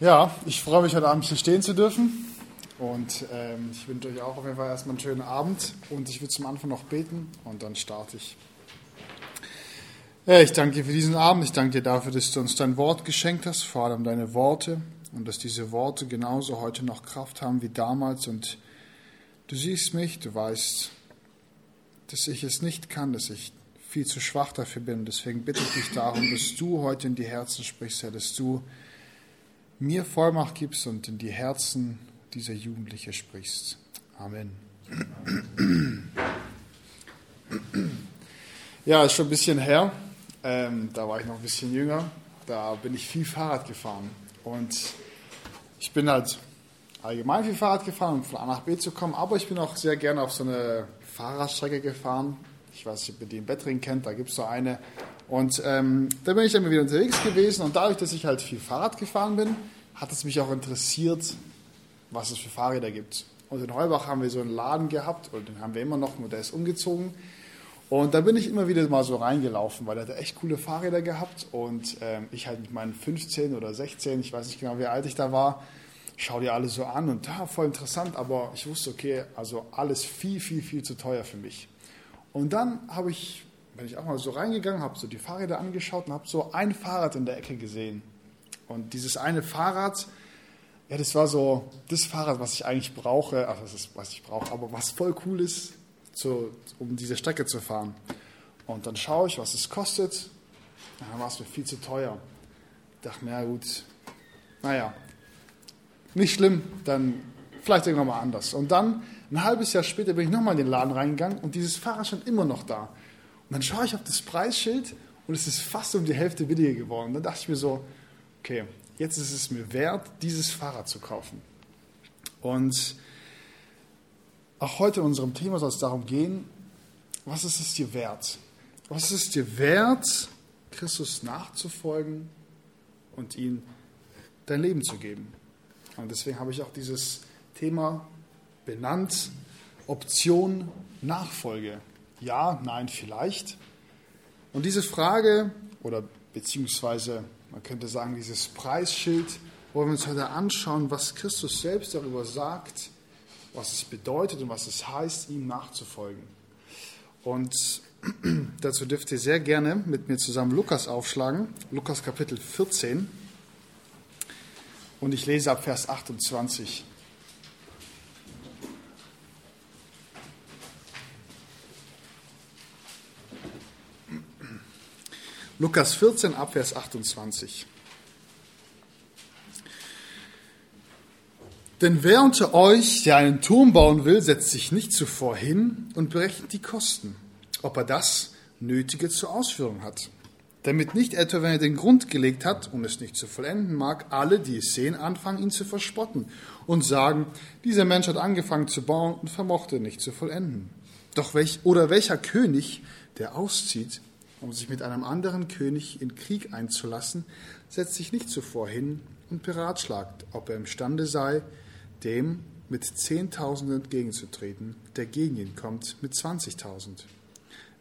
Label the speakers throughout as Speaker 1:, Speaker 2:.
Speaker 1: Ja, ich freue mich heute Abend hier stehen zu dürfen. Und ähm, ich wünsche euch auch auf jeden Fall erstmal einen schönen Abend. Und ich will zum Anfang noch beten und dann starte ich. Ja, ich danke dir für diesen Abend. Ich danke dir dafür, dass du uns dein Wort geschenkt hast, vor allem deine Worte. Und dass diese Worte genauso heute noch Kraft haben wie damals. Und du siehst mich, du weißt, dass ich es nicht kann, dass ich viel zu schwach dafür bin. Deswegen bitte ich dich darum, dass du heute in die Herzen sprichst, Herr, dass du mir Vollmacht gibst und in die Herzen dieser Jugendliche sprichst. Amen. Ja, ist schon ein bisschen her. Ähm, da war ich noch ein bisschen jünger. Da bin ich viel Fahrrad gefahren. Und ich bin halt allgemein viel Fahrrad gefahren, um von A nach B zu kommen. Aber ich bin auch sehr gerne auf so eine Fahrradstrecke gefahren. Ich weiß nicht, ob ihr die in Bettring kennt, da gibt es so eine. Und ähm, da bin ich dann wieder unterwegs gewesen. Und dadurch, dass ich halt viel Fahrrad gefahren bin, hat es mich auch interessiert, was es für Fahrräder gibt. Und in Heubach haben wir so einen Laden gehabt, und den haben wir immer noch, nur der ist umgezogen. Und da bin ich immer wieder mal so reingelaufen, weil er hat echt coole Fahrräder gehabt. Und ähm, ich halt mit meinen 15 oder 16, ich weiß nicht genau, wie alt ich da war, schau dir alle so an und ja, voll interessant, aber ich wusste, okay, also alles viel, viel, viel zu teuer für mich. Und dann habe ich, bin ich auch mal so reingegangen, habe so die Fahrräder angeschaut und habe so ein Fahrrad in der Ecke gesehen. Und dieses eine Fahrrad, ja, das war so das Fahrrad, was ich eigentlich brauche, also das ist, was ich brauche, aber was voll cool ist, zu, um diese Strecke zu fahren. Und dann schaue ich, was es kostet. Dann war es mir viel zu teuer. Ich dachte mir, ja gut, naja, nicht schlimm, dann vielleicht irgendwann mal anders. Und dann, ein halbes Jahr später, bin ich nochmal in den Laden reingegangen und dieses Fahrrad stand immer noch da. Und dann schaue ich auf das Preisschild und es ist fast um die Hälfte billiger geworden. Dann dachte ich mir so, okay, jetzt ist es mir wert, dieses Fahrrad zu kaufen. Und auch heute in unserem Thema soll es darum gehen, was ist es dir wert? Was ist es dir wert, Christus nachzufolgen und ihm dein Leben zu geben? Und deswegen habe ich auch dieses Thema benannt, Option Nachfolge. Ja, nein, vielleicht. Und diese Frage, oder beziehungsweise man könnte sagen, dieses Preisschild, wollen wir uns heute anschauen, was Christus selbst darüber sagt, was es bedeutet und was es heißt, ihm nachzufolgen. Und dazu dürft ihr sehr gerne mit mir zusammen Lukas aufschlagen, Lukas Kapitel 14. Und ich lese ab Vers 28. Lukas 14 ab Vers 28. Denn wer unter euch, der einen Turm bauen will, setzt sich nicht zuvor hin und berechnet die Kosten, ob er das Nötige zur Ausführung hat. Damit nicht etwa, wenn er den Grund gelegt hat und es nicht zu vollenden mag, alle, die es sehen, anfangen, ihn zu verspotten und sagen, dieser Mensch hat angefangen zu bauen und vermochte nicht zu vollenden. Doch welch, oder welcher König, der auszieht, um sich mit einem anderen König in Krieg einzulassen, setzt sich nicht zuvor hin und beratschlagt, ob er imstande sei, dem mit Zehntausenden entgegenzutreten, der gegen ihn kommt mit Zwanzigtausend.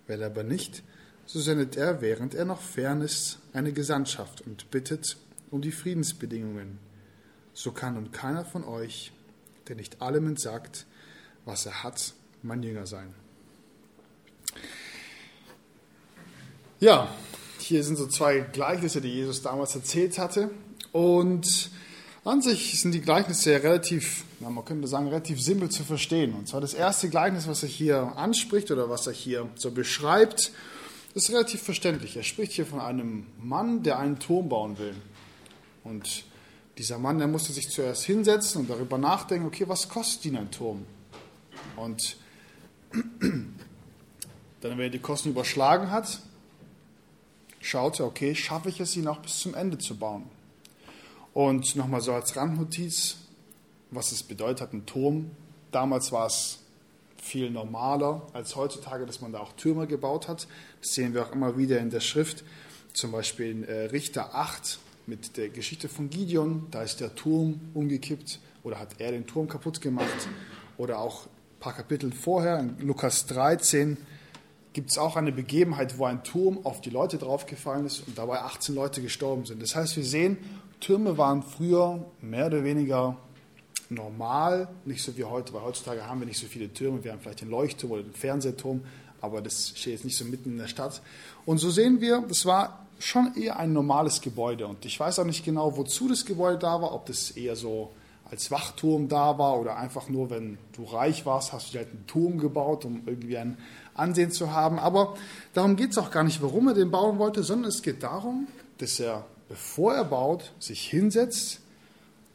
Speaker 1: Er aber nicht, so sendet er, während er noch fern ist, eine Gesandtschaft und bittet um die Friedensbedingungen. So kann nun keiner von euch, der nicht allem entsagt, was er hat, mein Jünger sein. Ja, hier sind so zwei Gleichnisse, die Jesus damals erzählt hatte. Und an sich sind die Gleichnisse relativ, ja, man könnte sagen, relativ simpel zu verstehen. Und zwar das erste Gleichnis, was er hier anspricht oder was er hier so beschreibt, ist relativ verständlich. Er spricht hier von einem Mann, der einen Turm bauen will. Und dieser Mann, der musste sich zuerst hinsetzen und darüber nachdenken, okay, was kostet ihn ein Turm? Und dann, wenn er die Kosten überschlagen hat, schaute, okay, schaffe ich es, ihn auch bis zum Ende zu bauen. Und nochmal so als Randnotiz, was es bedeutet hat, ein Turm. Damals war es viel normaler als heutzutage, dass man da auch Türme gebaut hat. Das sehen wir auch immer wieder in der Schrift, zum Beispiel in äh, Richter 8 mit der Geschichte von Gideon. Da ist der Turm umgekippt oder hat er den Turm kaputt gemacht. Oder auch ein paar Kapitel vorher, in Lukas 13, gibt es auch eine Begebenheit, wo ein Turm auf die Leute draufgefallen ist und dabei 18 Leute gestorben sind. Das heißt, wir sehen, Türme waren früher mehr oder weniger normal, nicht so wie heute, weil heutzutage haben wir nicht so viele Türme. Wir haben vielleicht den Leuchtturm oder den Fernsehturm, aber das steht jetzt nicht so mitten in der Stadt. Und so sehen wir, das war schon eher ein normales Gebäude. Und ich weiß auch nicht genau, wozu das Gebäude da war, ob das eher so als Wachturm da war oder einfach nur, wenn du reich warst, hast du dir halt einen Turm gebaut, um irgendwie ein Ansehen zu haben. Aber darum geht es auch gar nicht, warum er den bauen wollte, sondern es geht darum, dass er, bevor er baut, sich hinsetzt,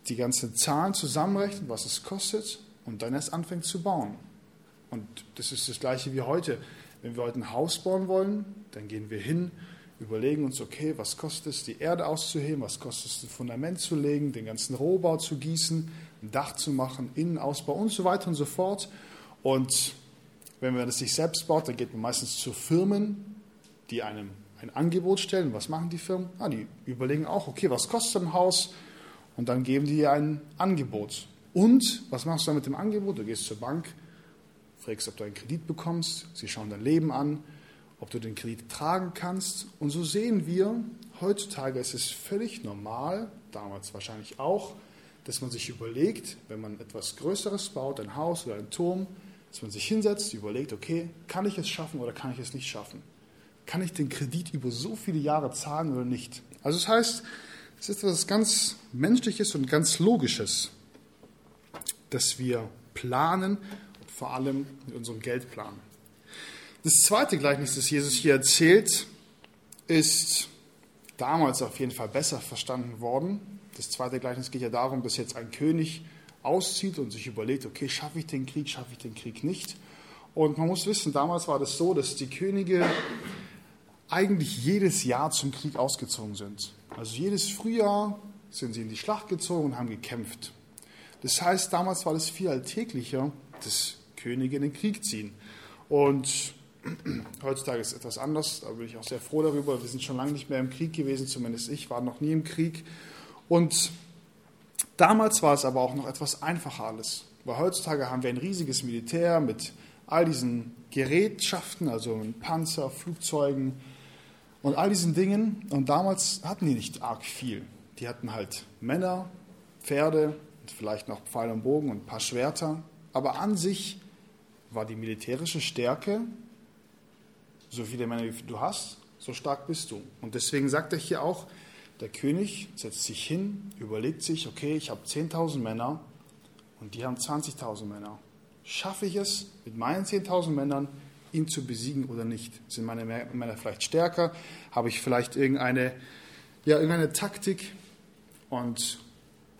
Speaker 1: die ganzen Zahlen zusammenrechnet, was es kostet und dann erst anfängt zu bauen. Und das ist das gleiche wie heute. Wenn wir heute ein Haus bauen wollen, dann gehen wir hin, überlegen uns, okay, was kostet es, die Erde auszuheben, was kostet es, ein Fundament zu legen, den ganzen Rohbau zu gießen, ein Dach zu machen, Innenausbau und so weiter und so fort. Und wenn man das sich selbst baut, dann geht man meistens zu Firmen, die einem ein Angebot stellen. Was machen die Firmen? Ah, die überlegen auch, okay, was kostet ein Haus? Und dann geben die dir ein Angebot. Und was machst du dann mit dem Angebot? Du gehst zur Bank, fragst, ob du einen Kredit bekommst. Sie schauen dein Leben an, ob du den Kredit tragen kannst. Und so sehen wir, heutzutage ist es völlig normal, damals wahrscheinlich auch, dass man sich überlegt, wenn man etwas Größeres baut, ein Haus oder ein Turm, dass man sich hinsetzt, überlegt, okay, kann ich es schaffen oder kann ich es nicht schaffen? Kann ich den Kredit über so viele Jahre zahlen oder nicht? Also das heißt, es ist etwas ganz Menschliches und ganz Logisches, dass wir planen und vor allem mit unserem Geld planen. Das zweite Gleichnis, das Jesus hier erzählt, ist damals auf jeden Fall besser verstanden worden. Das zweite Gleichnis geht ja darum, dass jetzt ein König auszieht und sich überlegt, okay, schaffe ich den Krieg, schaffe ich den Krieg nicht. Und man muss wissen, damals war das so, dass die Könige eigentlich jedes Jahr zum Krieg ausgezogen sind. Also jedes Frühjahr sind sie in die Schlacht gezogen und haben gekämpft. Das heißt, damals war es viel alltäglicher, dass Könige in den Krieg ziehen. Und heutzutage ist es etwas anders, da bin ich auch sehr froh darüber. Wir sind schon lange nicht mehr im Krieg gewesen, zumindest ich war noch nie im Krieg. Und damals war es aber auch noch etwas einfacher alles. Weil heutzutage haben wir ein riesiges Militär mit all diesen Gerätschaften, also Panzer, Flugzeugen, und all diesen Dingen. Und damals hatten die nicht arg viel. Die hatten halt Männer, Pferde und vielleicht noch Pfeil und Bogen und ein paar Schwerter. Aber an sich war die militärische Stärke, so viele Männer wie du hast, so stark bist du. Und deswegen sagt er hier auch, der König setzt sich hin, überlegt sich, okay, ich habe 10.000 Männer und die haben 20.000 Männer. Schaffe ich es mit meinen 10.000 Männern, ihn zu besiegen oder nicht? Sind meine Männer vielleicht stärker? Habe ich vielleicht irgendeine, ja, irgendeine Taktik? Und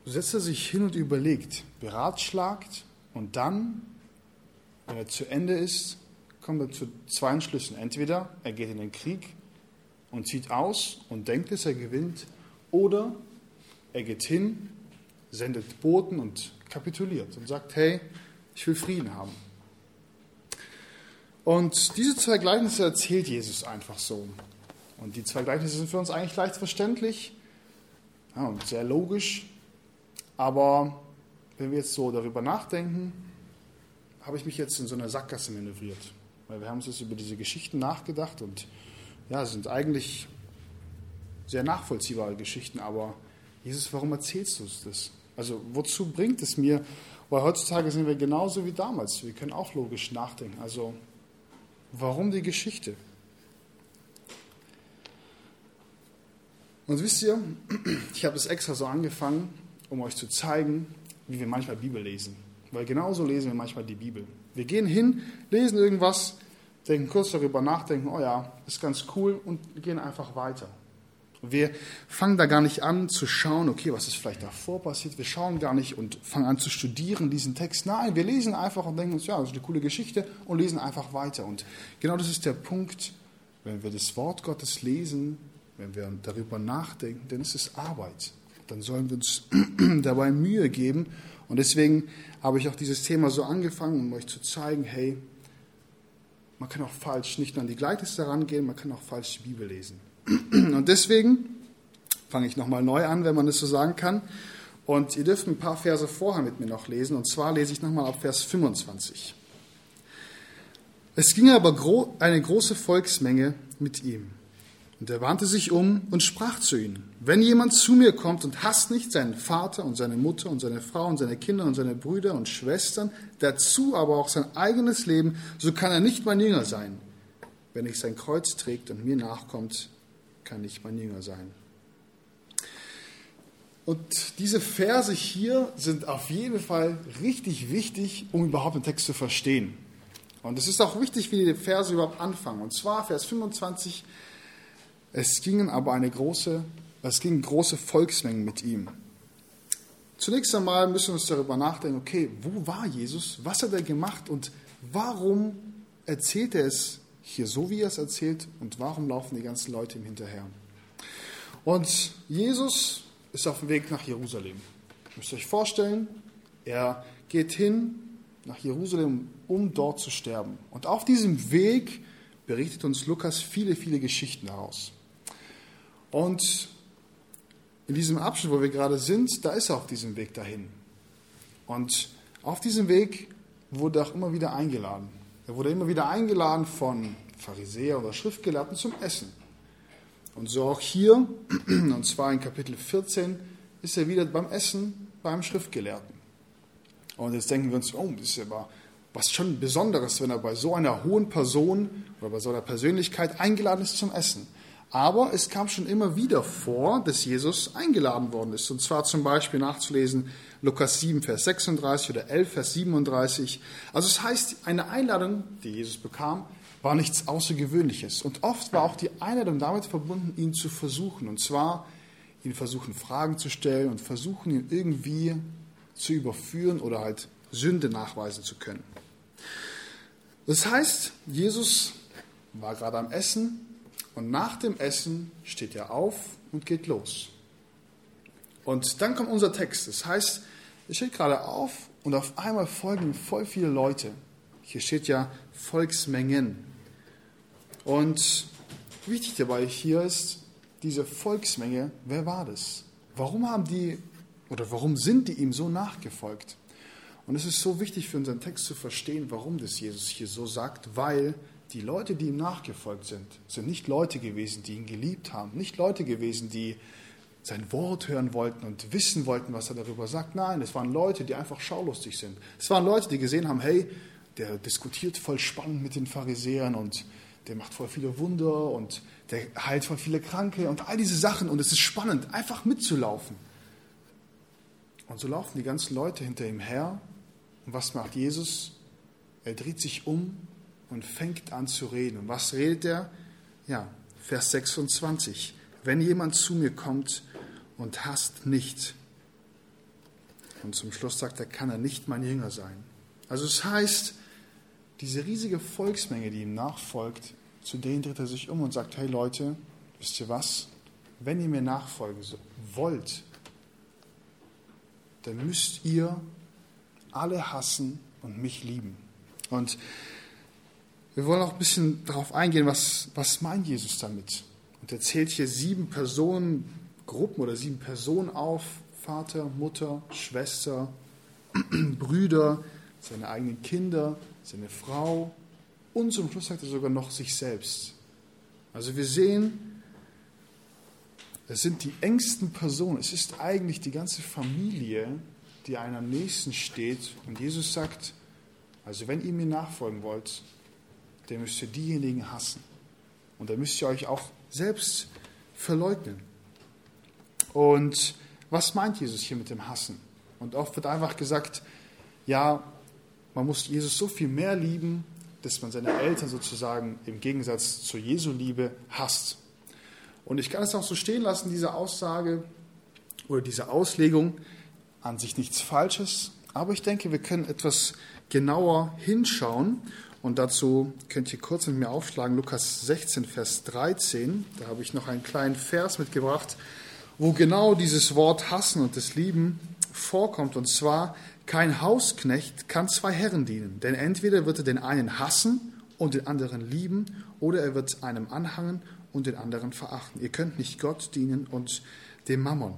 Speaker 1: setzt er sich hin und überlegt, beratschlagt und dann, wenn er zu Ende ist, kommt er zu zwei Entschlüssen. Entweder er geht in den Krieg und zieht aus und denkt, dass er gewinnt, oder er geht hin, sendet Boten und kapituliert und sagt, hey, ich will Frieden haben. Und diese zwei Gleichnisse erzählt Jesus einfach so. Und die zwei Gleichnisse sind für uns eigentlich leicht verständlich ja, und sehr logisch. Aber wenn wir jetzt so darüber nachdenken, habe ich mich jetzt in so einer Sackgasse manövriert. Weil wir haben uns jetzt über diese Geschichten nachgedacht und ja, sind eigentlich sehr nachvollziehbare Geschichten. Aber Jesus, warum erzählst du das? Also wozu bringt es mir? Weil heutzutage sind wir genauso wie damals. Wir können auch logisch nachdenken. Also Warum die Geschichte? Und wisst ihr, ich habe es extra so angefangen, um euch zu zeigen, wie wir manchmal Bibel lesen. Weil genauso lesen wir manchmal die Bibel. Wir gehen hin, lesen irgendwas, denken kurz darüber nach, denken, oh ja, ist ganz cool und gehen einfach weiter. Wir fangen da gar nicht an zu schauen, okay, was ist vielleicht davor passiert. Wir schauen gar nicht und fangen an zu studieren diesen Text. Nein, wir lesen einfach und denken uns, ja, das ist eine coole Geschichte und lesen einfach weiter. Und genau das ist der Punkt, wenn wir das Wort Gottes lesen, wenn wir darüber nachdenken, dann ist es Arbeit. Dann sollen wir uns dabei Mühe geben. Und deswegen habe ich auch dieses Thema so angefangen, um euch zu zeigen, hey, man kann auch falsch nicht nur an die Gleichnisse herangehen, man kann auch falsch die Bibel lesen. Und deswegen fange ich nochmal neu an, wenn man das so sagen kann. Und ihr dürft ein paar Verse vorher mit mir noch lesen. Und zwar lese ich nochmal ab Vers 25. Es ging aber eine große Volksmenge mit ihm. Und er wandte sich um und sprach zu ihnen, wenn jemand zu mir kommt und hasst nicht seinen Vater und seine Mutter und seine Frau und seine Kinder und seine Brüder und Schwestern, dazu aber auch sein eigenes Leben, so kann er nicht mein Jünger sein. Wenn ich sein Kreuz trägt und mir nachkommt, kann nicht mein Jünger sein. Und diese Verse hier sind auf jeden Fall richtig wichtig, um überhaupt den Text zu verstehen. Und es ist auch wichtig, wie die Verse überhaupt anfangen. Und zwar Vers 25 es gingen aber eine große, es gingen große Volksmengen mit ihm. Zunächst einmal müssen wir uns darüber nachdenken, okay, wo war Jesus? Was hat er gemacht und warum erzählt er es hier so, wie er es erzählt und warum laufen die ganzen Leute ihm hinterher? Und Jesus ist auf dem Weg nach Jerusalem. Ihr müsst euch vorstellen, er geht hin nach Jerusalem, um dort zu sterben. Und auf diesem Weg berichtet uns Lukas viele, viele Geschichten daraus. Und in diesem Abschnitt, wo wir gerade sind, da ist er auf diesem Weg dahin. Und auf diesem Weg wurde er auch immer wieder eingeladen. Er wurde immer wieder eingeladen von Pharisäer oder Schriftgelehrten zum Essen. Und so auch hier, und zwar in Kapitel 14, ist er wieder beim Essen beim Schriftgelehrten. Und jetzt denken wir uns, oh, das ist aber was schon Besonderes, wenn er bei so einer hohen Person oder bei so einer Persönlichkeit eingeladen ist zum Essen. Aber es kam schon immer wieder vor, dass Jesus eingeladen worden ist. Und zwar zum Beispiel nachzulesen Lukas 7, Vers 36 oder 11, Vers 37. Also es heißt, eine Einladung, die Jesus bekam, war nichts Außergewöhnliches. Und oft war auch die Einladung damit verbunden, ihn zu versuchen. Und zwar ihn versuchen, Fragen zu stellen und versuchen, ihn irgendwie zu überführen oder halt Sünde nachweisen zu können. Das heißt, Jesus war gerade am Essen und nach dem Essen steht er auf und geht los. Und dann kommt unser Text. Das heißt, er steht gerade auf und auf einmal folgen voll viele Leute. Hier steht ja Volksmengen. Und wichtig dabei hier ist, diese Volksmenge, wer war das? Warum haben die oder warum sind die ihm so nachgefolgt? Und es ist so wichtig für unseren Text zu verstehen, warum das Jesus hier so sagt, weil die Leute, die ihm nachgefolgt sind, sind nicht Leute gewesen, die ihn geliebt haben, nicht Leute gewesen, die sein Wort hören wollten und wissen wollten, was er darüber sagt. Nein, es waren Leute, die einfach schaulustig sind. Es waren Leute, die gesehen haben, hey, der diskutiert voll spannend mit den Pharisäern und der macht voll viele Wunder und der heilt voll viele Kranke und all diese Sachen und es ist spannend, einfach mitzulaufen. Und so laufen die ganzen Leute hinter ihm her und was macht Jesus? Er dreht sich um und fängt an zu reden. Und was redet er? Ja, Vers 26. Wenn jemand zu mir kommt und hasst nicht, und zum Schluss sagt er, kann er nicht mein Jünger sein. Also es heißt, diese riesige Volksmenge, die ihm nachfolgt, zu denen dreht er sich um und sagt, hey Leute, wisst ihr was? Wenn ihr mir nachfolgen wollt, dann müsst ihr alle hassen und mich lieben. Und wir wollen auch ein bisschen darauf eingehen, was, was meint Jesus damit. Und er zählt hier sieben Personengruppen oder sieben Personen auf. Vater, Mutter, Schwester, Brüder, seine eigenen Kinder, seine Frau und zum Schluss sagt er sogar noch sich selbst. Also wir sehen, es sind die engsten Personen, es ist eigentlich die ganze Familie, die einem am nächsten steht. Und Jesus sagt, also wenn ihr mir nachfolgen wollt, dann müsst ihr diejenigen hassen. Und dann müsst ihr euch auch selbst verleugnen. Und was meint Jesus hier mit dem Hassen? Und oft wird einfach gesagt, ja, man muss Jesus so viel mehr lieben, dass man seine Eltern sozusagen im Gegensatz zur Jesu Liebe hasst. Und ich kann es auch so stehen lassen, diese Aussage oder diese Auslegung, an sich nichts Falsches, aber ich denke, wir können etwas genauer hinschauen und dazu könnt ihr kurz mit mir aufschlagen, Lukas 16, Vers 13. Da habe ich noch einen kleinen Vers mitgebracht, wo genau dieses Wort hassen und das Lieben vorkommt. Und zwar, kein Hausknecht kann zwei Herren dienen, denn entweder wird er den einen hassen und den anderen lieben, oder er wird einem anhangen und den anderen verachten. Ihr könnt nicht Gott dienen und dem Mammon.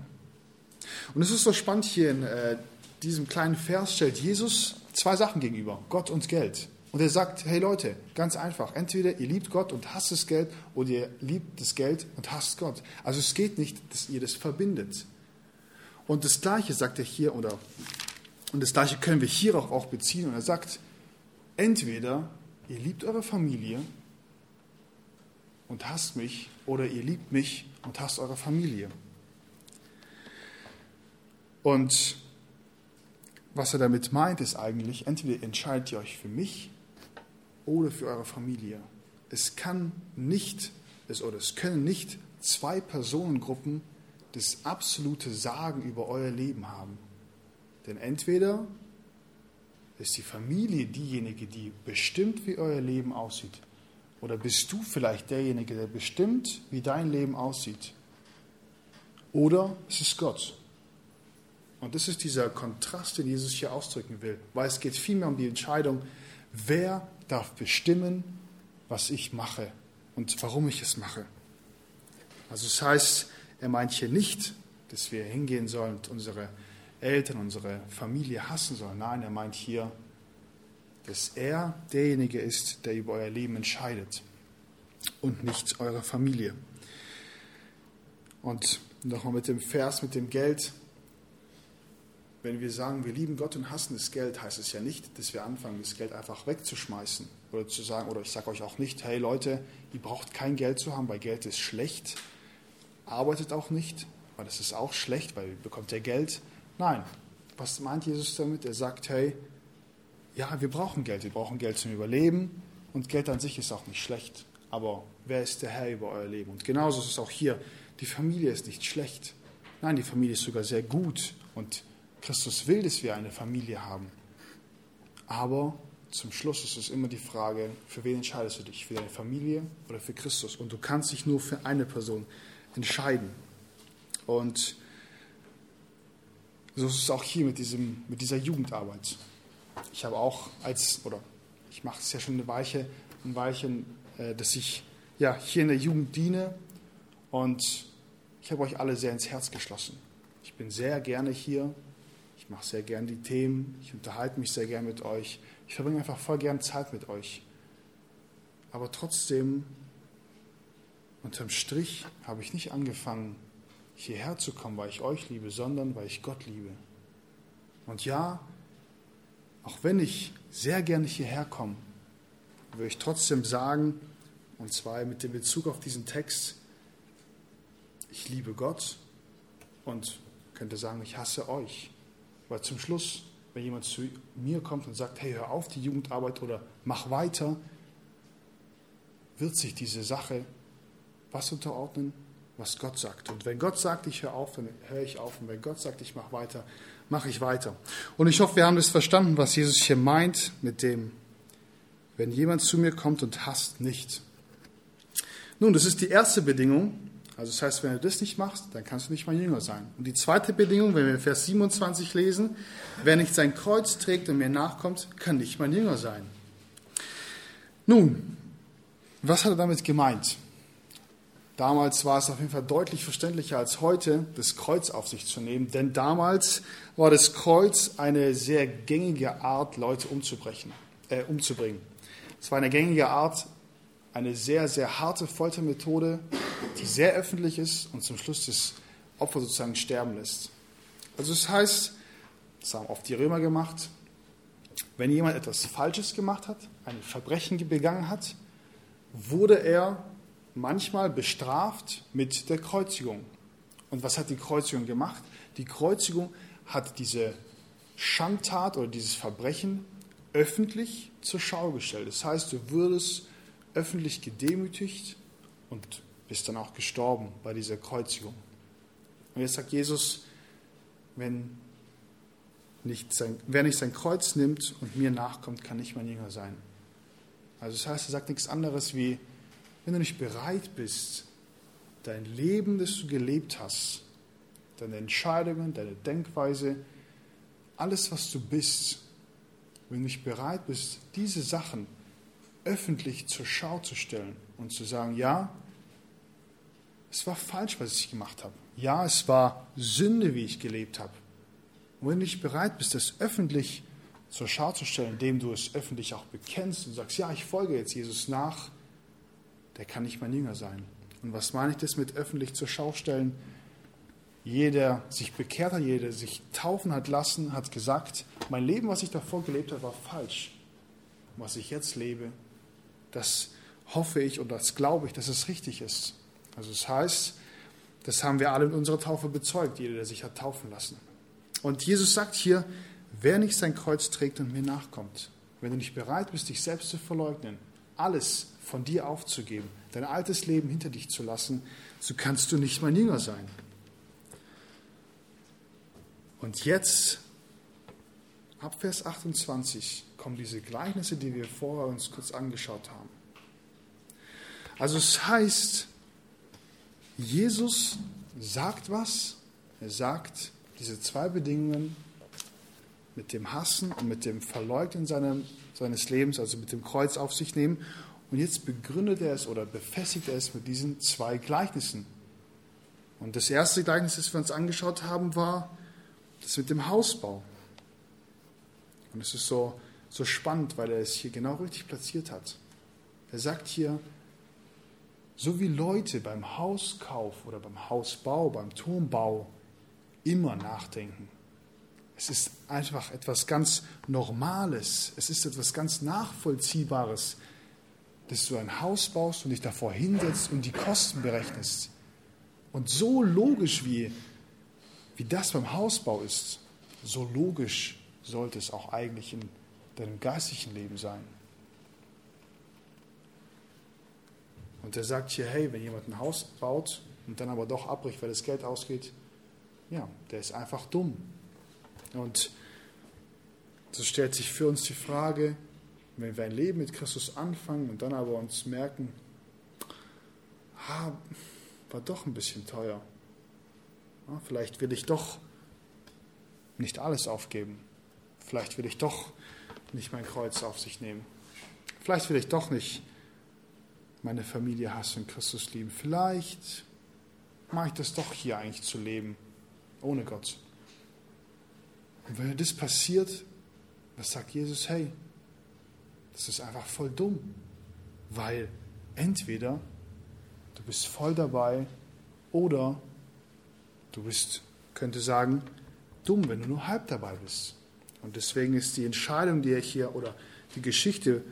Speaker 1: Und es ist so spannend hier in äh, diesem kleinen Vers stellt Jesus zwei Sachen gegenüber, Gott und Geld. Und er sagt, hey Leute, ganz einfach, entweder ihr liebt Gott und hasst das Geld oder ihr liebt das Geld und hasst Gott. Also es geht nicht, dass ihr das verbindet. Und das Gleiche sagt er hier, oder, und das Gleiche können wir hier auch, auch beziehen. Und er sagt, entweder ihr liebt eure Familie und hasst mich, oder ihr liebt mich und hasst eure Familie. Und was er damit meint, ist eigentlich, entweder entscheidet ihr euch für mich oder für eure Familie. Es kann nicht, es, oder es können nicht zwei Personengruppen das absolute Sagen über euer Leben haben. Denn entweder ist die Familie diejenige, die bestimmt, wie euer Leben aussieht, oder bist du vielleicht derjenige, der bestimmt, wie dein Leben aussieht, oder es ist Gott. Und das ist dieser Kontrast, den Jesus hier ausdrücken will, weil es geht vielmehr um die Entscheidung, wer darf bestimmen, was ich mache und warum ich es mache. Also es das heißt, er meint hier nicht, dass wir hingehen sollen und unsere Eltern, unsere Familie hassen sollen. Nein, er meint hier, dass er derjenige ist, der über euer Leben entscheidet und nicht eure Familie. Und nochmal mit dem Vers mit dem Geld. Wenn wir sagen, wir lieben Gott und hassen das Geld, heißt es ja nicht, dass wir anfangen, das Geld einfach wegzuschmeißen oder zu sagen, oder ich sage euch auch nicht, hey Leute, ihr braucht kein Geld zu haben, weil Geld ist schlecht. Arbeitet auch nicht, weil das ist auch schlecht, weil ihr bekommt ja Geld. Nein, was meint Jesus damit? Er sagt, hey, ja, wir brauchen Geld, wir brauchen Geld zum Überleben und Geld an sich ist auch nicht schlecht. Aber wer ist der Herr über euer Leben? Und genauso ist es auch hier. Die Familie ist nicht schlecht. Nein, die Familie ist sogar sehr gut und Christus will, dass wir eine Familie haben. Aber zum Schluss ist es immer die Frage, für wen entscheidest du dich? Für deine Familie oder für Christus? Und du kannst dich nur für eine Person entscheiden. Und so ist es auch hier mit, diesem, mit dieser Jugendarbeit. Ich habe auch als, oder ich mache es ja schon eine Weiche, ein Weilchen, äh, dass ich ja, hier in der Jugend diene und ich habe euch alle sehr ins Herz geschlossen. Ich bin sehr gerne hier, ich mache sehr gern die Themen, ich unterhalte mich sehr gern mit euch. Ich verbringe einfach voll gern Zeit mit euch. Aber trotzdem, unterm Strich, habe ich nicht angefangen, hierher zu kommen, weil ich euch liebe, sondern weil ich Gott liebe. Und ja, auch wenn ich sehr gerne hierher komme, würde ich trotzdem sagen, und zwar mit dem Bezug auf diesen Text, ich liebe Gott und könnte sagen, ich hasse euch. Weil zum Schluss, wenn jemand zu mir kommt und sagt, hey, hör auf die Jugendarbeit oder mach weiter, wird sich diese Sache was unterordnen? Was Gott sagt. Und wenn Gott sagt, ich höre auf, dann höre ich auf. Und wenn Gott sagt, ich mache weiter, mache ich weiter. Und ich hoffe, wir haben das verstanden, was Jesus hier meint mit dem, wenn jemand zu mir kommt und hasst nicht. Nun, das ist die erste Bedingung, also das heißt, wenn du das nicht machst, dann kannst du nicht mein Jünger sein. Und die zweite Bedingung, wenn wir Vers 27 lesen, wer nicht sein Kreuz trägt und mir nachkommt, kann nicht mein Jünger sein. Nun, was hat er damit gemeint? Damals war es auf jeden Fall deutlich verständlicher als heute, das Kreuz auf sich zu nehmen, denn damals war das Kreuz eine sehr gängige Art, Leute umzubrechen, äh, umzubringen. Es war eine gängige Art, eine sehr, sehr harte Foltermethode, die sehr öffentlich ist und zum Schluss das Opfer sozusagen sterben lässt. Also das heißt, das haben oft die Römer gemacht, wenn jemand etwas Falsches gemacht hat, ein Verbrechen begangen hat, wurde er manchmal bestraft mit der Kreuzigung. Und was hat die Kreuzigung gemacht? Die Kreuzigung hat diese Schandtat oder dieses Verbrechen öffentlich zur Schau gestellt. Das heißt, du würdest öffentlich gedemütigt und bist dann auch gestorben bei dieser Kreuzigung. Und jetzt sagt Jesus, wenn nicht sein, wer nicht sein Kreuz nimmt und mir nachkommt, kann nicht mein Jünger sein. Also das heißt, er sagt nichts anderes wie, wenn du nicht bereit bist, dein Leben, das du gelebt hast, deine Entscheidungen, deine Denkweise, alles, was du bist, wenn du nicht bereit bist, diese Sachen öffentlich zur Schau zu stellen und zu sagen, ja, es war falsch, was ich gemacht habe. Ja, es war Sünde, wie ich gelebt habe. Und wenn du nicht bereit bist, das öffentlich zur Schau zu stellen, indem du es öffentlich auch bekennst und sagst, ja, ich folge jetzt Jesus nach, der kann nicht mein Jünger sein. Und was meine ich das mit öffentlich zur Schau stellen? Jeder sich bekehrt hat, jeder sich taufen hat lassen, hat gesagt, mein Leben, was ich davor gelebt habe, war falsch. Was ich jetzt lebe, das hoffe ich und das glaube ich, dass es richtig ist. Also das heißt, das haben wir alle in unserer Taufe bezeugt, jeder, der sich hat taufen lassen. Und Jesus sagt hier, wer nicht sein Kreuz trägt und mir nachkommt, wenn du nicht bereit bist, dich selbst zu verleugnen, alles von dir aufzugeben, dein altes Leben hinter dich zu lassen, so kannst du nicht mein Jünger sein. Und jetzt, ab Vers 28, kommen diese Gleichnisse, die wir vorher uns kurz angeschaut haben. Also es heißt, Jesus sagt was, er sagt diese zwei Bedingungen mit dem Hassen und mit dem Verleugnen seines Lebens, also mit dem Kreuz auf sich nehmen. Und jetzt begründet er es oder befestigt er es mit diesen zwei Gleichnissen. Und das erste Gleichnis, das wir uns angeschaut haben, war das mit dem Hausbau. Und es ist so, so spannend, weil er es hier genau richtig platziert hat. Er sagt hier, so wie Leute beim Hauskauf oder beim Hausbau, beim Turmbau immer nachdenken. Es ist einfach etwas ganz Normales. Es ist etwas ganz Nachvollziehbares, dass du ein Haus baust und dich davor hinsetzt und die Kosten berechnest. Und so logisch wie, wie das beim Hausbau ist, so logisch sollte es auch eigentlich in deinem geistlichen Leben sein. Und er sagt hier, hey, wenn jemand ein Haus baut und dann aber doch abbricht, weil das Geld ausgeht, ja, der ist einfach dumm. Und so stellt sich für uns die Frage, wenn wir ein Leben mit Christus anfangen und dann aber uns merken, ah, war doch ein bisschen teuer. Ja, vielleicht will ich doch nicht alles aufgeben. Vielleicht will ich doch nicht mein Kreuz auf sich nehmen. Vielleicht will ich doch nicht meine Familie hassen und Christus lieben. Vielleicht mache ich das doch hier eigentlich zu leben, ohne Gott. Und wenn das passiert, was sagt Jesus? Hey, das ist einfach voll dumm, weil entweder du bist voll dabei oder du bist, könnte sagen, dumm, wenn du nur halb dabei bist. Und deswegen ist die Entscheidung, die er hier oder die Geschichte,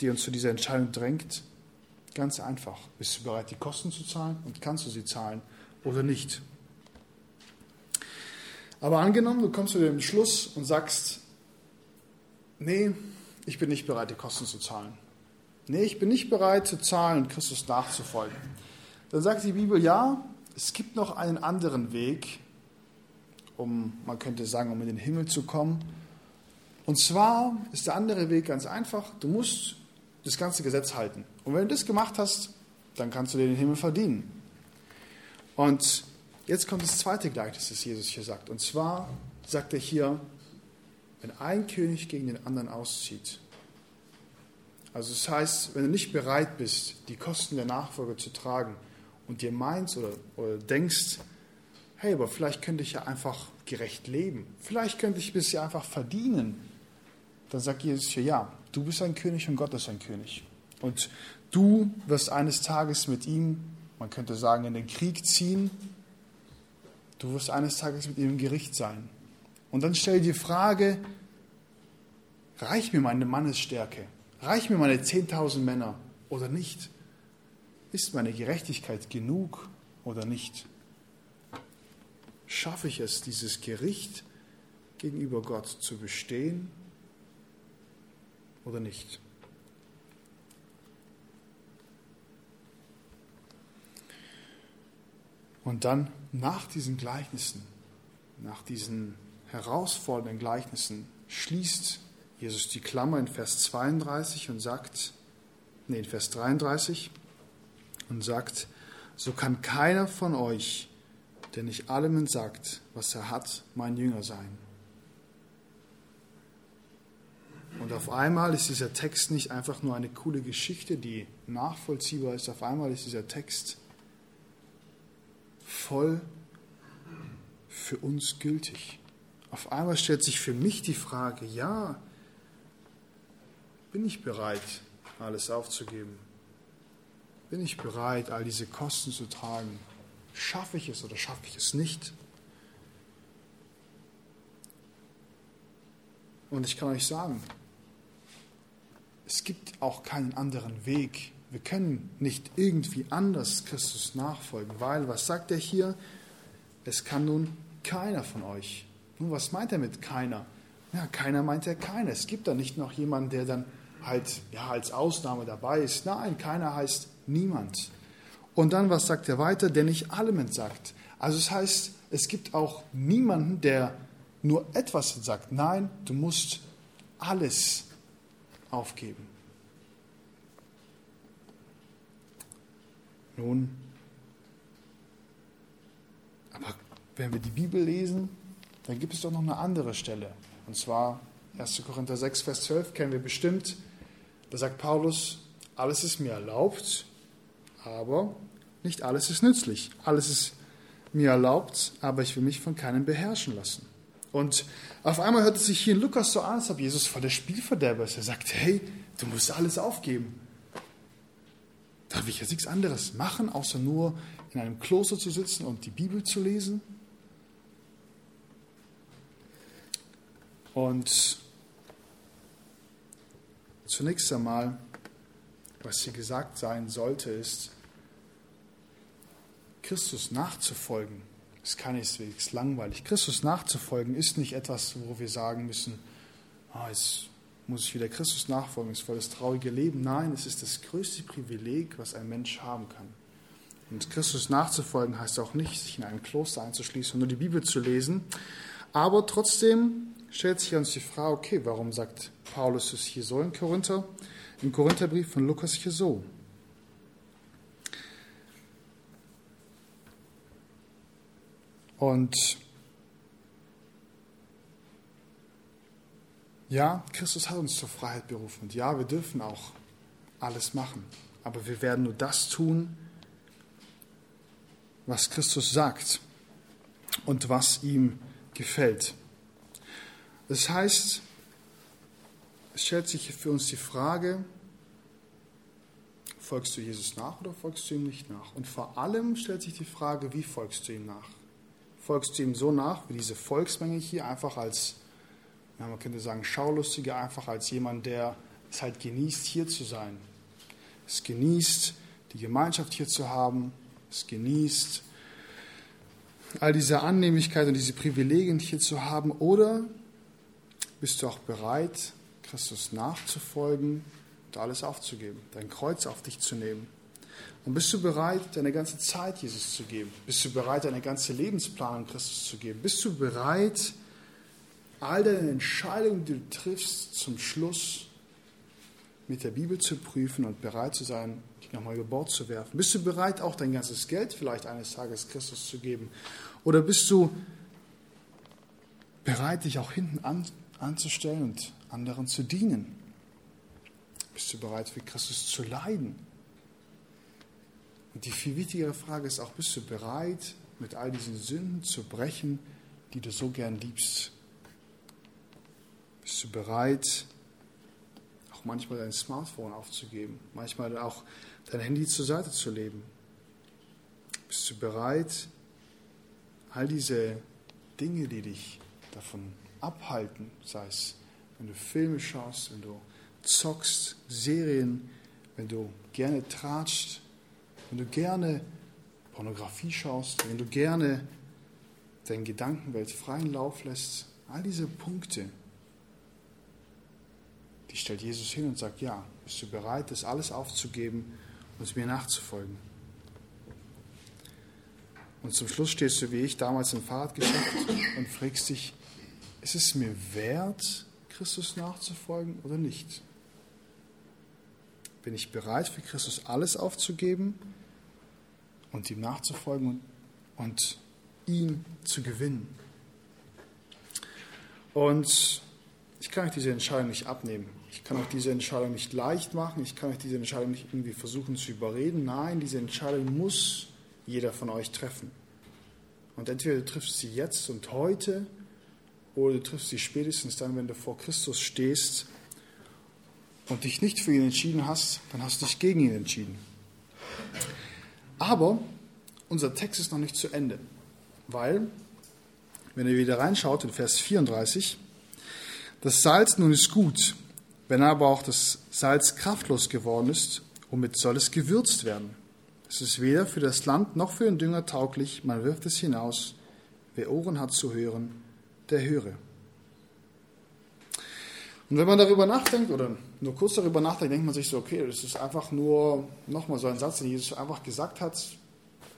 Speaker 1: die uns zu dieser Entscheidung drängt, Ganz einfach. Bist du bereit, die Kosten zu zahlen und kannst du sie zahlen oder nicht? Aber angenommen, du kommst zu dem Schluss und sagst, nee, ich bin nicht bereit, die Kosten zu zahlen. Nee, ich bin nicht bereit zu zahlen und Christus nachzufolgen. Dann sagt die Bibel, ja, es gibt noch einen anderen Weg, um, man könnte sagen, um in den Himmel zu kommen. Und zwar ist der andere Weg ganz einfach. Du musst das ganze Gesetz halten. Und wenn du das gemacht hast, dann kannst du dir den Himmel verdienen. Und jetzt kommt das zweite Gleichnis, das Jesus hier sagt. Und zwar sagt er hier, wenn ein König gegen den anderen auszieht, also das heißt, wenn du nicht bereit bist, die Kosten der Nachfolge zu tragen und dir meinst oder, oder denkst, hey, aber vielleicht könnte ich ja einfach gerecht leben, vielleicht könnte ich ja einfach verdienen, dann sagt Jesus hier, ja, du bist ein König und Gott ist ein König. Und du wirst eines Tages mit ihm, man könnte sagen, in den Krieg ziehen. Du wirst eines Tages mit ihm im Gericht sein. Und dann stell dir die Frage, reicht mir meine Mannesstärke? Reicht mir meine 10.000 Männer oder nicht? Ist meine Gerechtigkeit genug oder nicht? Schaffe ich es, dieses Gericht gegenüber Gott zu bestehen oder nicht? Und dann nach diesen Gleichnissen, nach diesen herausfordernden Gleichnissen, schließt Jesus die Klammer in Vers 32 und sagt, nee, in Vers 33 und sagt, so kann keiner von euch, der nicht allem sagt, was er hat, mein Jünger sein. Und auf einmal ist dieser Text nicht einfach nur eine coole Geschichte, die nachvollziehbar ist. Auf einmal ist dieser Text voll für uns gültig. Auf einmal stellt sich für mich die Frage, ja, bin ich bereit, alles aufzugeben? Bin ich bereit, all diese Kosten zu tragen? Schaffe ich es oder schaffe ich es nicht? Und ich kann euch sagen, es gibt auch keinen anderen Weg. Wir können nicht irgendwie anders Christus nachfolgen, weil, was sagt er hier? Es kann nun keiner von euch. Nun, was meint er mit keiner? Ja, keiner meint er keiner. Es gibt da nicht noch jemanden, der dann halt ja, als Ausnahme dabei ist. Nein, keiner heißt niemand. Und dann, was sagt er weiter? Der nicht allem entsagt. Also es das heißt, es gibt auch niemanden, der nur etwas sagt. Nein, du musst alles aufgeben. Nun, aber wenn wir die Bibel lesen, dann gibt es doch noch eine andere Stelle. Und zwar 1. Korinther 6, Vers 12 kennen wir bestimmt. Da sagt Paulus, alles ist mir erlaubt, aber nicht alles ist nützlich. Alles ist mir erlaubt, aber ich will mich von keinem beherrschen lassen. Und auf einmal hört es sich hier in Lukas so an, als ob Jesus vor der Spielverderber ist. Er sagt, hey, du musst alles aufgeben. Darf ich jetzt nichts anderes machen, außer nur in einem Kloster zu sitzen und die Bibel zu lesen? Und zunächst einmal, was hier gesagt sein sollte, ist, Christus nachzufolgen ist keineswegs langweilig. Christus nachzufolgen ist nicht etwas, wo wir sagen müssen, oh, jetzt muss ich wieder Christus nachfolgen, ist voll das traurige Leben. Nein, es ist das größte Privileg, was ein Mensch haben kann. Und Christus nachzufolgen heißt auch nicht, sich in ein Kloster einzuschließen und nur die Bibel zu lesen. Aber trotzdem stellt sich uns die Frage, okay, warum sagt Paulus es hier so in Korinther? Im Korintherbrief von Lukas hier so. Und ja, Christus hat uns zur Freiheit berufen. Und ja, wir dürfen auch alles machen. Aber wir werden nur das tun, was Christus sagt und was ihm gefällt. Das heißt, es stellt sich für uns die Frage, folgst du Jesus nach oder folgst du ihm nicht nach? Und vor allem stellt sich die Frage, wie folgst du ihm nach? Folgst du ihm so nach, wie diese Volksmenge hier, einfach als, ja, man könnte sagen, Schaulustiger, einfach als jemand, der es halt genießt, hier zu sein. Es genießt, die Gemeinschaft hier zu haben. Es genießt, all diese Annehmlichkeit und diese Privilegien hier zu haben. Oder bist du auch bereit, Christus nachzufolgen und alles aufzugeben, dein Kreuz auf dich zu nehmen? Und bist du bereit, deine ganze Zeit Jesus zu geben? Bist du bereit, deine ganze Lebensplanung Christus zu geben? Bist du bereit, all deine Entscheidungen, die du triffst, zum Schluss mit der Bibel zu prüfen und bereit zu sein, dich nochmal über Bord zu werfen? Bist du bereit, auch dein ganzes Geld vielleicht eines Tages Christus zu geben? Oder bist du bereit, dich auch hinten an, anzustellen und anderen zu dienen? Bist du bereit, für Christus zu leiden? Und die viel wichtigere Frage ist auch, bist du bereit, mit all diesen Sünden zu brechen, die du so gern liebst? Bist du bereit, auch manchmal dein Smartphone aufzugeben, manchmal auch dein Handy zur Seite zu leben? Bist du bereit, all diese Dinge, die dich davon abhalten, sei es, wenn du Filme schaust, wenn du zockst, Serien, wenn du gerne tratscht, wenn du gerne Pornografie schaust, wenn du gerne deine Gedankenwelt freien Lauf lässt, all diese Punkte, die stellt Jesus hin und sagt, ja, bist du bereit, das alles aufzugeben und mir nachzufolgen? Und zum Schluss stehst du wie ich damals im Fahrradgeschäft und fragst dich, ist es mir wert, Christus nachzufolgen oder nicht? Bin ich bereit, für Christus alles aufzugeben? Und ihm nachzufolgen und ihn zu gewinnen. Und ich kann euch diese Entscheidung nicht abnehmen. Ich kann euch diese Entscheidung nicht leicht machen. Ich kann euch diese Entscheidung nicht irgendwie versuchen zu überreden. Nein, diese Entscheidung muss jeder von euch treffen. Und entweder du triffst sie jetzt und heute oder du triffst sie spätestens dann, wenn du vor Christus stehst und dich nicht für ihn entschieden hast, dann hast du dich gegen ihn entschieden. Aber unser Text ist noch nicht zu Ende, weil, wenn ihr wieder reinschaut in Vers 34, das Salz nun ist gut, wenn aber auch das Salz kraftlos geworden ist, womit soll es gewürzt werden? Es ist weder für das Land noch für den Dünger tauglich, man wirft es hinaus. Wer Ohren hat zu hören, der höre. Und wenn man darüber nachdenkt oder nur kurz darüber nachdenkt, denkt man sich so, okay, das ist einfach nur nochmal so ein Satz, den Jesus einfach gesagt hat.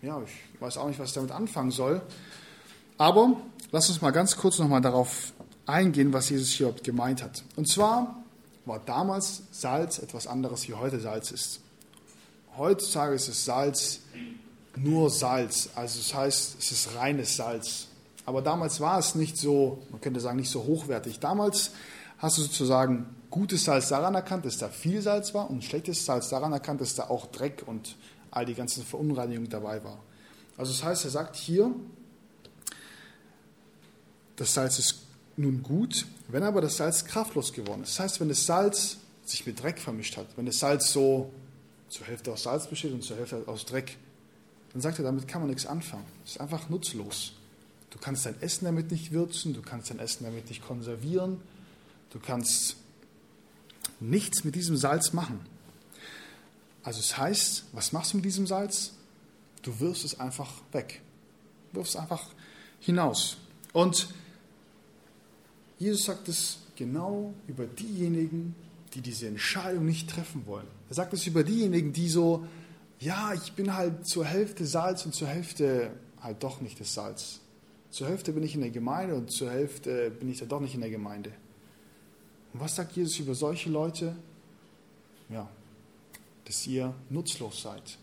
Speaker 1: Ja, ich weiß auch nicht, was ich damit anfangen soll. Aber lass uns mal ganz kurz nochmal darauf eingehen, was Jesus hier gemeint hat. Und zwar war damals Salz etwas anderes, wie heute Salz ist. Heutzutage ist es Salz nur Salz, also das heißt, es ist reines Salz. Aber damals war es nicht so, man könnte sagen, nicht so hochwertig. Damals hast du sozusagen gutes Salz daran erkannt, dass da viel Salz war und schlechtes Salz daran erkannt, dass da auch Dreck und all die ganzen Verunreinigungen dabei war. Also das heißt, er sagt hier, das Salz ist nun gut, wenn aber das Salz kraftlos geworden ist. Das heißt, wenn das Salz sich mit Dreck vermischt hat, wenn das Salz so zur Hälfte aus Salz besteht und zur Hälfte aus Dreck, dann sagt er, damit kann man nichts anfangen. Das ist einfach nutzlos. Du kannst dein Essen damit nicht würzen, du kannst dein Essen damit nicht konservieren, Du kannst nichts mit diesem Salz machen. Also es heißt, was machst du mit diesem Salz? Du wirfst es einfach weg. Du wirfst es einfach hinaus. Und Jesus sagt es genau über diejenigen, die diese Entscheidung nicht treffen wollen. Er sagt es über diejenigen, die so, ja, ich bin halt zur Hälfte Salz und zur Hälfte halt doch nicht das Salz. Zur Hälfte bin ich in der Gemeinde und zur Hälfte bin ich da doch nicht in der Gemeinde. Und was sagt Jesus über solche Leute? Ja, dass ihr nutzlos seid.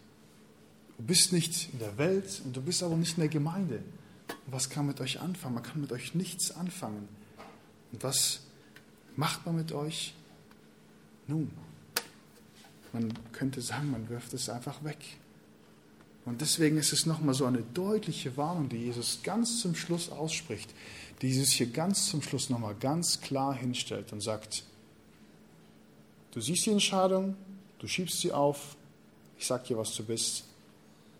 Speaker 1: Du bist nicht in der Welt und du bist aber nicht in der Gemeinde. Und was kann man mit euch anfangen? Man kann mit euch nichts anfangen. Und was macht man mit euch? Nun, man könnte sagen, man wirft es einfach weg. Und deswegen ist es nochmal so eine deutliche Warnung, die Jesus ganz zum Schluss ausspricht die Jesus hier ganz zum Schluss nochmal ganz klar hinstellt und sagt, du siehst die Entscheidung, du schiebst sie auf, ich sag dir, was du bist,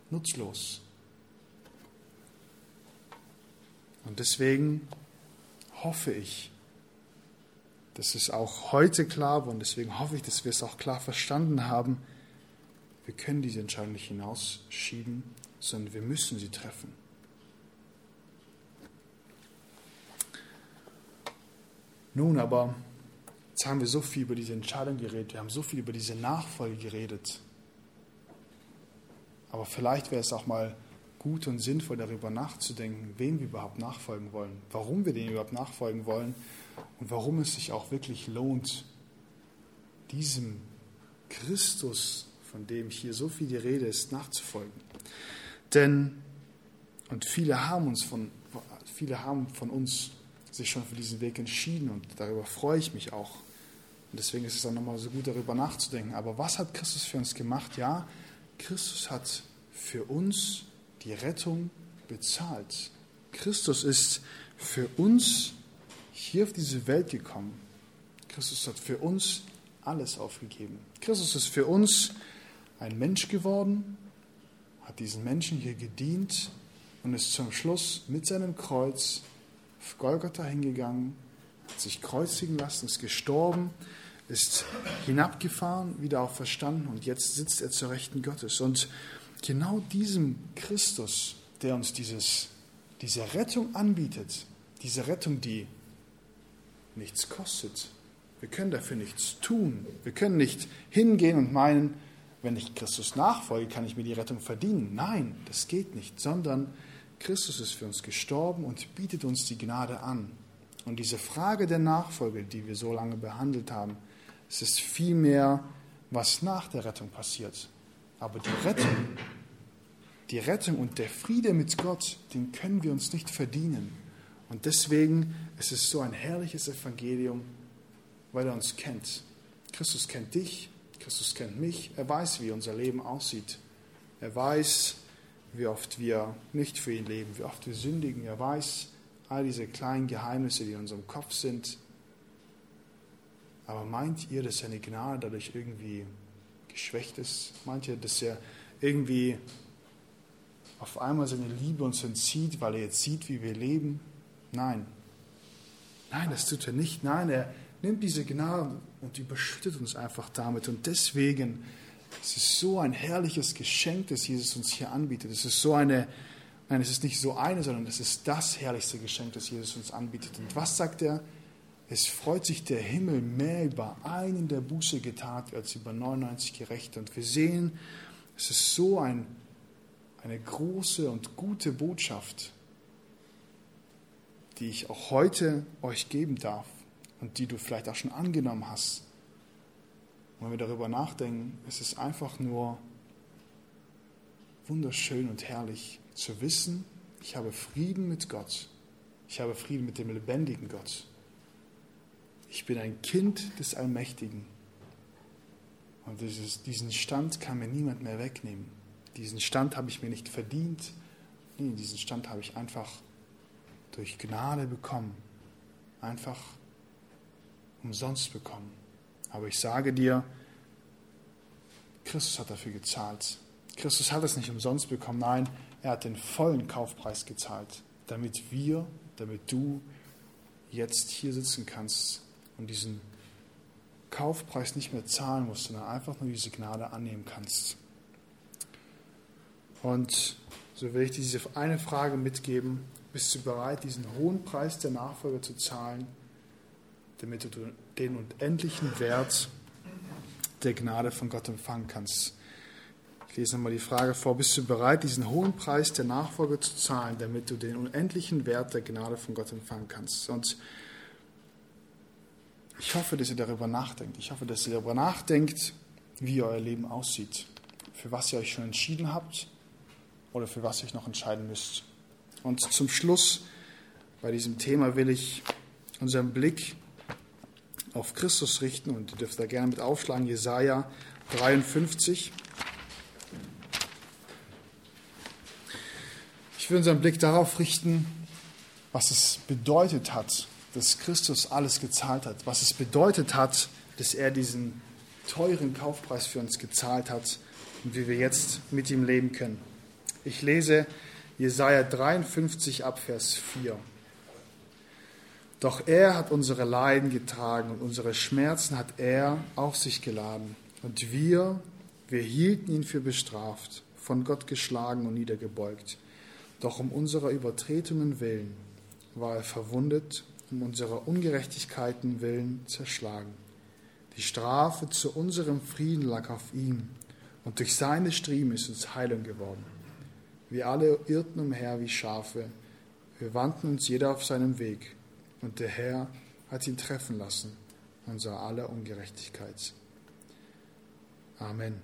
Speaker 1: nutzlos. Und deswegen hoffe ich, dass es auch heute klar war und deswegen hoffe ich, dass wir es auch klar verstanden haben, wir können diese Entscheidung nicht hinausschieben, sondern wir müssen sie treffen. Nun aber, jetzt haben wir so viel über diese Entscheidung geredet, wir haben so viel über diese Nachfolge geredet. Aber vielleicht wäre es auch mal gut und sinnvoll, darüber nachzudenken, wem wir überhaupt nachfolgen wollen, warum wir denen überhaupt nachfolgen wollen und warum es sich auch wirklich lohnt, diesem Christus, von dem hier so viel die Rede ist, nachzufolgen. Denn, und viele haben uns von, viele haben von uns sich schon für diesen Weg entschieden und darüber freue ich mich auch. Und deswegen ist es dann nochmal so gut, darüber nachzudenken. Aber was hat Christus für uns gemacht? Ja, Christus hat für uns die Rettung bezahlt. Christus ist für uns hier auf diese Welt gekommen. Christus hat für uns alles aufgegeben. Christus ist für uns ein Mensch geworden, hat diesen Menschen hier gedient und ist zum Schluss mit seinem Kreuz auf Golgotha hingegangen, hat sich kreuzigen lassen, ist gestorben, ist hinabgefahren, wieder auch verstanden und jetzt sitzt er zur Rechten Gottes. Und genau diesem Christus, der uns dieses, diese Rettung anbietet, diese Rettung, die nichts kostet. Wir können dafür nichts tun. Wir können nicht hingehen und meinen, wenn ich Christus nachfolge, kann ich mir die Rettung verdienen. Nein, das geht nicht, sondern Christus ist für uns gestorben und bietet uns die Gnade an. Und diese Frage der Nachfolge, die wir so lange behandelt haben, es ist vielmehr, was nach der Rettung passiert. Aber die Rettung, die Rettung und der Friede mit Gott, den können wir uns nicht verdienen. Und deswegen ist es so ein herrliches Evangelium, weil er uns kennt. Christus kennt dich, Christus kennt mich, er weiß, wie unser Leben aussieht. Er weiß, wie oft wir nicht für ihn leben, wie oft wir sündigen. Er weiß all diese kleinen Geheimnisse, die in unserem Kopf sind. Aber meint ihr, dass seine Gnade dadurch irgendwie geschwächt ist? Meint ihr, dass er irgendwie auf einmal seine Liebe uns entzieht, weil er jetzt sieht, wie wir leben? Nein. Nein, das tut er nicht. Nein, er nimmt diese Gnade und überschüttet uns einfach damit. Und deswegen ist es so ein herrliches Geschenk, das Jesus uns hier anbietet. Es ist so eine, nein, es ist nicht so eine, sondern es ist das herrlichste Geschenk, das Jesus uns anbietet. Und was sagt er? Es freut sich der Himmel mehr über einen, der Buße getan als über 99 Gerechte. Und wir sehen, es ist so ein, eine große und gute Botschaft, die ich auch heute euch geben darf und die du vielleicht auch schon angenommen hast. Und wenn wir darüber nachdenken, es ist einfach nur wunderschön und herrlich zu wissen, ich habe Frieden mit Gott. Ich habe Frieden mit dem lebendigen Gott. Ich bin ein Kind des Allmächtigen. Und dieses, diesen Stand kann mir niemand mehr wegnehmen. Diesen Stand habe ich mir nicht verdient. Nee, diesen Stand habe ich einfach durch Gnade bekommen. Einfach umsonst bekommen. Aber ich sage dir, Christus hat dafür gezahlt. Christus hat es nicht umsonst bekommen. Nein, er hat den vollen Kaufpreis gezahlt, damit wir, damit du jetzt hier sitzen kannst und diesen Kaufpreis nicht mehr zahlen musst, sondern einfach nur diese Gnade annehmen kannst. Und so will ich dir diese eine Frage mitgeben. Bist du bereit, diesen hohen Preis der Nachfolge zu zahlen, damit du den unendlichen Wert der Gnade von Gott empfangen kannst? Ich lese nochmal die Frage vor. Bist du bereit, diesen hohen Preis der Nachfolge zu zahlen, damit du den unendlichen Wert der Gnade von Gott empfangen kannst? Und ich hoffe, dass ihr darüber nachdenkt. Ich hoffe, dass ihr darüber nachdenkt, wie euer Leben aussieht. Für was ihr euch schon entschieden habt oder für was ihr euch noch entscheiden müsst. Und zum Schluss bei diesem Thema will ich unseren Blick auf Christus richten und ihr dürft da gerne mit aufschlagen, Jesaja 53. Ich will unseren Blick darauf richten, was es bedeutet hat, dass Christus alles gezahlt hat, was es bedeutet hat, dass er diesen teuren Kaufpreis für uns gezahlt hat und wie wir jetzt mit ihm leben können. Ich lese Jesaja 53 ab Vers 4. Doch er hat unsere Leiden getragen und unsere Schmerzen hat er auf sich geladen. Und wir, wir hielten ihn für bestraft, von Gott geschlagen und niedergebeugt. Doch um unserer Übertretungen willen war er verwundet um unserer Ungerechtigkeiten willen zerschlagen. Die Strafe zu unserem Frieden lag auf ihm, und durch seine Striemen ist uns Heilung geworden. Wir alle irrten umher wie Schafe, wir wandten uns jeder auf seinem Weg, und der Herr hat ihn treffen lassen, unser aller Ungerechtigkeit. Amen.